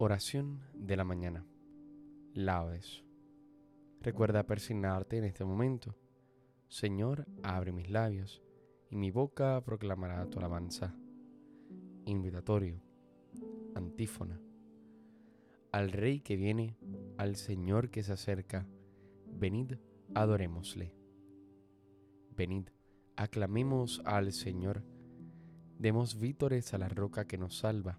Oración de la mañana. Laudes. Recuerda persignarte en este momento. Señor, abre mis labios, y mi boca proclamará tu alabanza. Invitatorio. Antífona. Al Rey que viene, al Señor que se acerca, venid, adorémosle. Venid, aclamemos al Señor, demos vítores a la roca que nos salva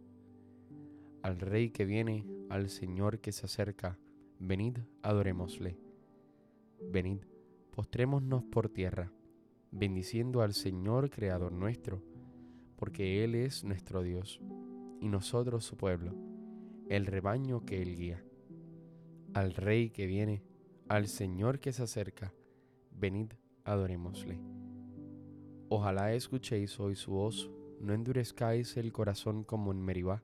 Al Rey que viene, al Señor que se acerca, venid, adorémosle. Venid, postrémonos por tierra, bendiciendo al Señor Creador nuestro, porque Él es nuestro Dios, y nosotros su pueblo, el rebaño que Él guía. Al Rey que viene, al Señor que se acerca, venid, adorémosle. Ojalá escuchéis hoy su voz, no endurezcáis el corazón como en Meribá,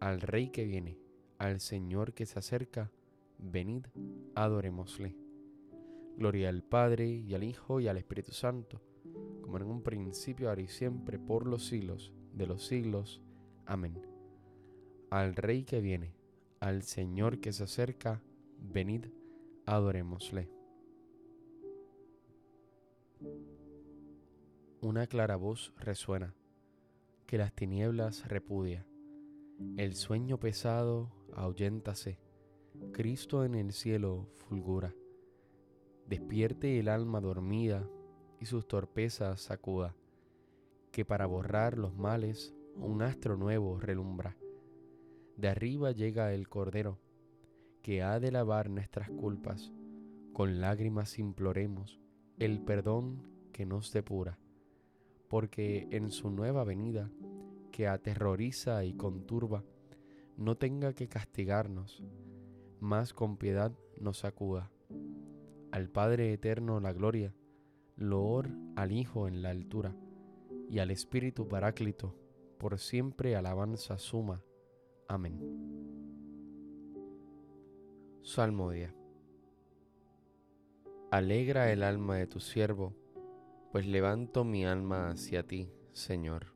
al Rey que viene, al Señor que se acerca, venid, adorémosle. Gloria al Padre y al Hijo y al Espíritu Santo, como en un principio, ahora y siempre, por los siglos de los siglos. Amén. Al Rey que viene, al Señor que se acerca, venid, adorémosle. Una clara voz resuena, que las tinieblas repudia el sueño pesado ahuyéntase, Cristo en el cielo fulgura. Despierte el alma dormida y sus torpezas sacuda, que para borrar los males un astro nuevo relumbra. De arriba llega el Cordero, que ha de lavar nuestras culpas, con lágrimas imploremos el perdón que nos depura, porque en su nueva venida que aterroriza y conturba, no tenga que castigarnos, más con piedad nos acuda. Al Padre Eterno la gloria, loor al Hijo en la altura, y al Espíritu Paráclito, por siempre alabanza suma. Amén. Salmodia. Alegra el alma de tu siervo, pues levanto mi alma hacia ti, Señor.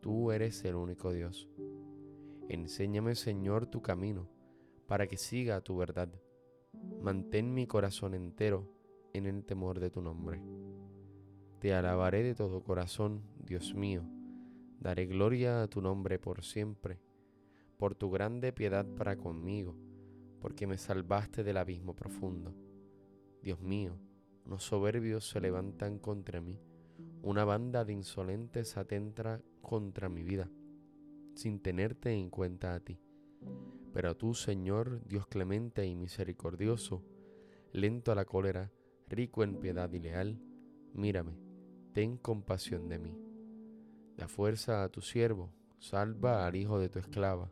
Tú eres el único Dios. Enséñame, Señor, tu camino, para que siga tu verdad. Mantén mi corazón entero en el temor de tu nombre. Te alabaré de todo corazón, Dios mío. Daré gloria a tu nombre por siempre, por tu grande piedad para conmigo, porque me salvaste del abismo profundo. Dios mío, los soberbios se levantan contra mí una banda de insolentes atenta contra mi vida, sin tenerte en cuenta a ti. Pero tú, Señor, Dios clemente y misericordioso, lento a la cólera, rico en piedad y leal, mírame, ten compasión de mí. Da fuerza a tu siervo, salva al hijo de tu esclava.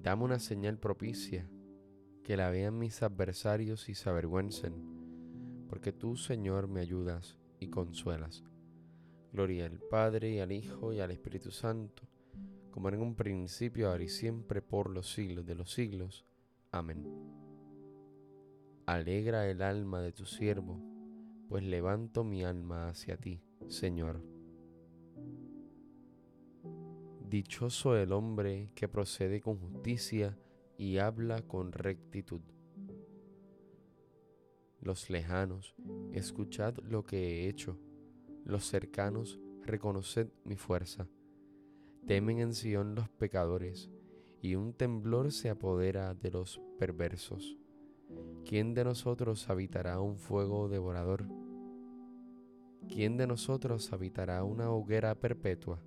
Dame una señal propicia, que la vean mis adversarios y se avergüencen, porque tú, Señor, me ayudas y consuelas. Gloria al Padre y al Hijo y al Espíritu Santo como en un principio, ahora y siempre, por los siglos de los siglos. Amén. Alegra el alma de tu siervo, pues levanto mi alma hacia ti, Señor. Dichoso el hombre que procede con justicia y habla con rectitud. Los lejanos, escuchad lo que he hecho. Los cercanos, reconoced mi fuerza. Temen en Sion los pecadores, y un temblor se apodera de los perversos. ¿Quién de nosotros habitará un fuego devorador? ¿Quién de nosotros habitará una hoguera perpetua?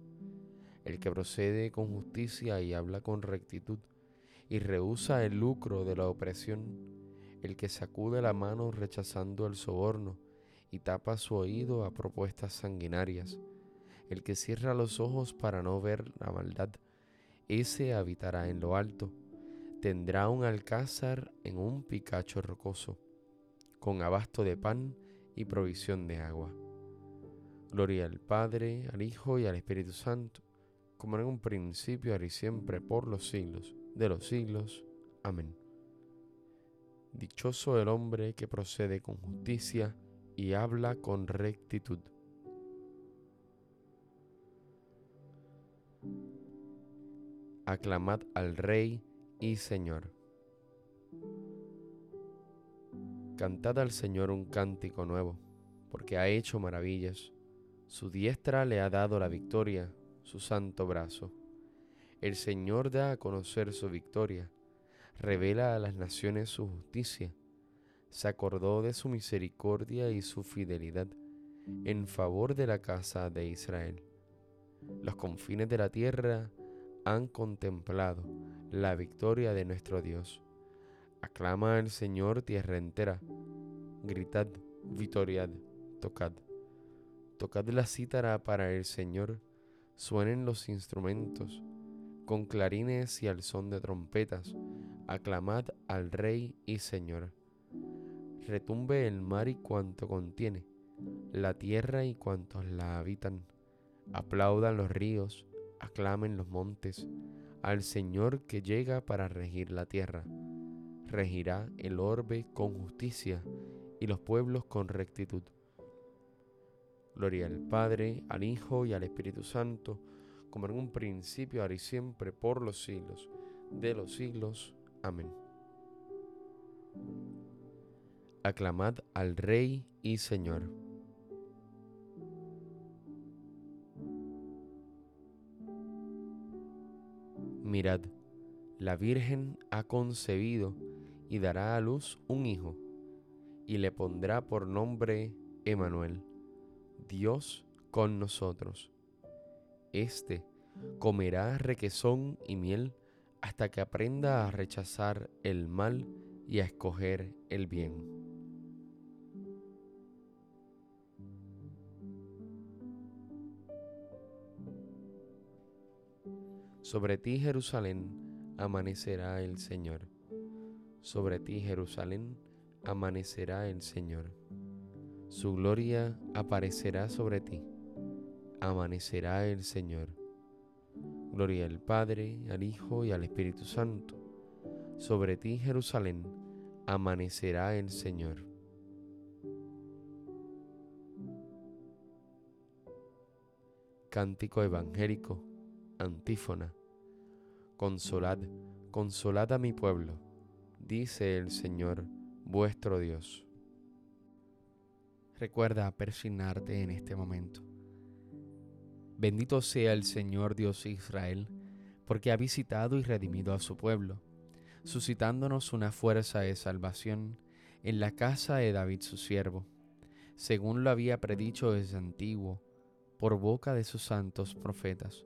El que procede con justicia y habla con rectitud, y rehúsa el lucro de la opresión, el que sacude la mano rechazando el soborno, y tapa su oído a propuestas sanguinarias el que cierra los ojos para no ver la maldad, ese habitará en lo alto, tendrá un alcázar en un picacho rocoso, con abasto de pan y provisión de agua. Gloria al Padre, al Hijo y al Espíritu Santo, como en un principio, ahora y siempre, por los siglos de los siglos. Amén. Dichoso el hombre que procede con justicia y habla con rectitud aclamad al Rey y Señor. Cantad al Señor un cántico nuevo, porque ha hecho maravillas. Su diestra le ha dado la victoria, su santo brazo. El Señor da a conocer su victoria, revela a las naciones su justicia. Se acordó de su misericordia y su fidelidad en favor de la casa de Israel. Los confines de la tierra han contemplado la victoria de nuestro Dios. Aclama al Señor tierra entera. Gritad, vitoriad, tocad. Tocad la cítara para el Señor. Suenen los instrumentos. Con clarines y al son de trompetas, aclamad al Rey y Señor. Retumbe el mar y cuanto contiene, la tierra y cuantos la habitan. Aplaudan los ríos, aclamen los montes al Señor que llega para regir la tierra. Regirá el orbe con justicia y los pueblos con rectitud. Gloria al Padre, al Hijo y al Espíritu Santo, como en un principio, ahora y siempre, por los siglos de los siglos. Amén. Aclamad al Rey y Señor. Mirad, la Virgen ha concebido y dará a luz un hijo, y le pondrá por nombre Emanuel, Dios con nosotros. Este comerá requesón y miel hasta que aprenda a rechazar el mal y a escoger el bien. Sobre ti, Jerusalén, amanecerá el Señor. Sobre ti, Jerusalén, amanecerá el Señor. Su gloria aparecerá sobre ti. Amanecerá el Señor. Gloria al Padre, al Hijo y al Espíritu Santo. Sobre ti, Jerusalén, amanecerá el Señor. Cántico evangélico, antífona. Consolad, consolad a mi pueblo, dice el Señor vuestro Dios. Recuerda persignarte en este momento. Bendito sea el Señor Dios Israel, porque ha visitado y redimido a su pueblo, suscitándonos una fuerza de salvación en la casa de David su siervo, según lo había predicho desde antiguo, por boca de sus santos profetas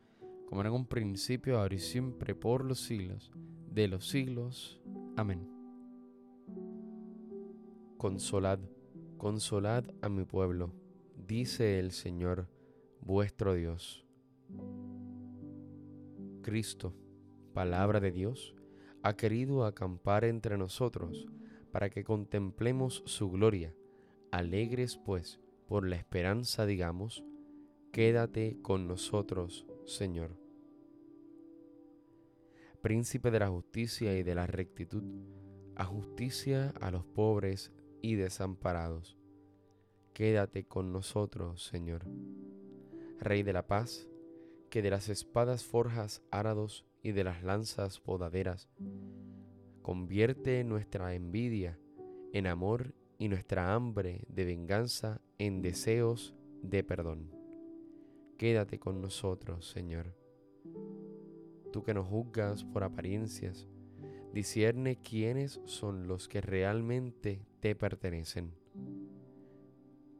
como en un principio, ahora y siempre, por los siglos de los siglos. Amén. Consolad, consolad a mi pueblo, dice el Señor, vuestro Dios. Cristo, palabra de Dios, ha querido acampar entre nosotros para que contemplemos su gloria, alegres pues por la esperanza digamos, quédate con nosotros, Señor. Príncipe de la justicia y de la rectitud, a justicia a los pobres y desamparados. Quédate con nosotros, Señor. Rey de la paz, que de las espadas forjas árados y de las lanzas podaderas, convierte nuestra envidia en amor y nuestra hambre de venganza en deseos de perdón. Quédate con nosotros, Señor. Tú que nos juzgas por apariencias, discierne quiénes son los que realmente te pertenecen.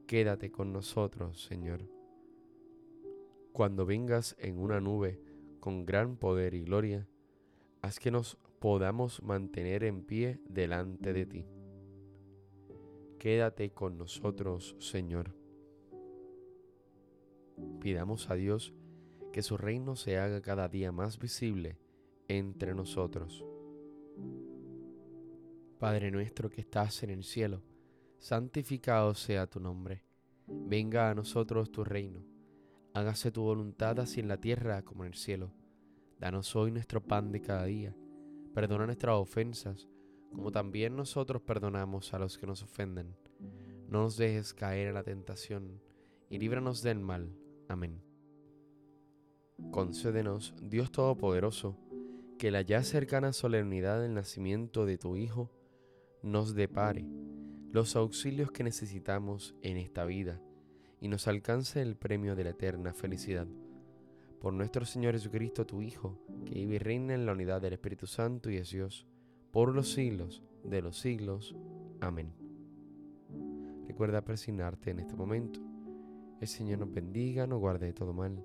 Quédate con nosotros, Señor. Cuando vengas en una nube con gran poder y gloria, haz que nos podamos mantener en pie delante de ti quédate con nosotros, Señor. Pidamos a Dios que su reino se haga cada día más visible entre nosotros. Padre nuestro que estás en el cielo, santificado sea tu nombre. Venga a nosotros tu reino. Hágase tu voluntad así en la tierra como en el cielo. Danos hoy nuestro pan de cada día. Perdona nuestras ofensas como también nosotros perdonamos a los que nos ofenden. No nos dejes caer en la tentación, y líbranos del mal. Amén. Concédenos, Dios Todopoderoso, que la ya cercana solemnidad del nacimiento de tu Hijo nos depare los auxilios que necesitamos en esta vida y nos alcance el premio de la eterna felicidad. Por nuestro Señor Jesucristo, tu Hijo, que vive y reina en la unidad del Espíritu Santo y es Dios, por los siglos de los siglos. Amén. Recuerda persignarte en este momento. El Señor nos bendiga, nos guarde de todo mal